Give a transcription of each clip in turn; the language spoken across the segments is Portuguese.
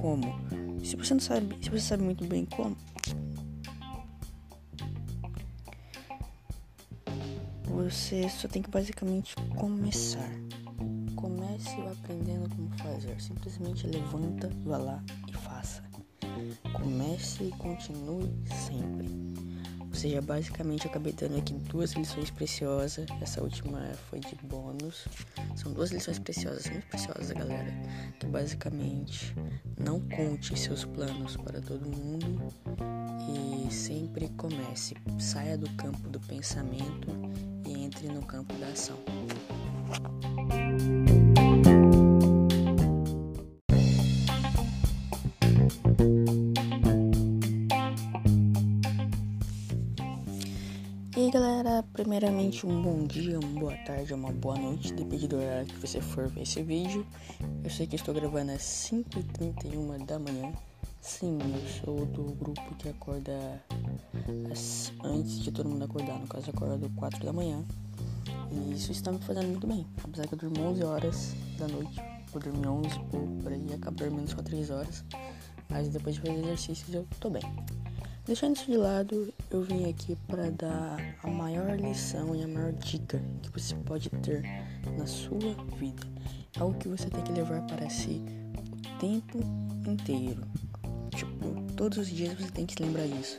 como. Se você não sabe, se você sabe muito bem como, você só tem que basicamente começar. Comece aprendendo como fazer. Simplesmente levanta, vá lá e faça. Comece e continue sempre. Ou seja, basicamente eu acabei dando aqui duas lições preciosas. Essa última foi de bônus. São duas lições preciosas, muito preciosas, galera. Que basicamente não conte seus planos para todo mundo e sempre comece. Saia do campo do pensamento e entre no campo da ação. E aí galera, primeiramente um bom dia, uma boa tarde, uma boa noite, depende do horário que você for ver esse vídeo. Eu sei que estou gravando às 5h31 da manhã. Sim, eu sou do grupo que acorda antes de todo mundo acordar, no caso acorda 4 da manhã. E isso está me fazendo muito bem, apesar que eu durmo 11 horas da noite, eu dormi 11 por aí, acabo dormindo só 3 horas. Mas depois de fazer exercícios eu tô bem. Deixando isso de lado, eu vim aqui para dar a maior lição e a maior dica que você pode ter na sua vida. Algo que você tem que levar para si o tempo inteiro. Tipo, todos os dias você tem que se lembrar disso.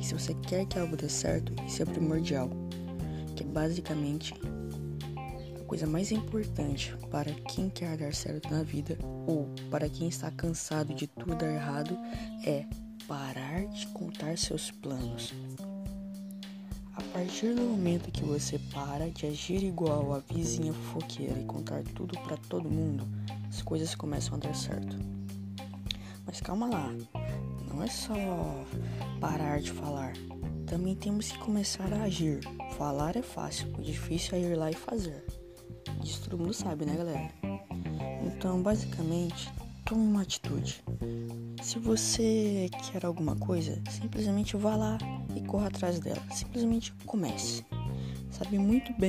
E se você quer que algo dê certo, isso é primordial. Que é basicamente a coisa mais importante para quem quer dar certo na vida ou para quem está cansado de tudo dar errado é parar de contar seus planos. A partir do momento que você para de agir igual a vizinha fofoqueira e contar tudo para todo mundo, as coisas começam a dar certo. Mas calma lá, não é só parar de falar. Também temos que começar a agir. Falar é fácil, o difícil é ir lá e fazer. Isso todo mundo sabe, né, galera? Então, basicamente, tome uma atitude. Se você quer alguma coisa, simplesmente vá lá e corra atrás dela. Simplesmente comece. Sabe muito bem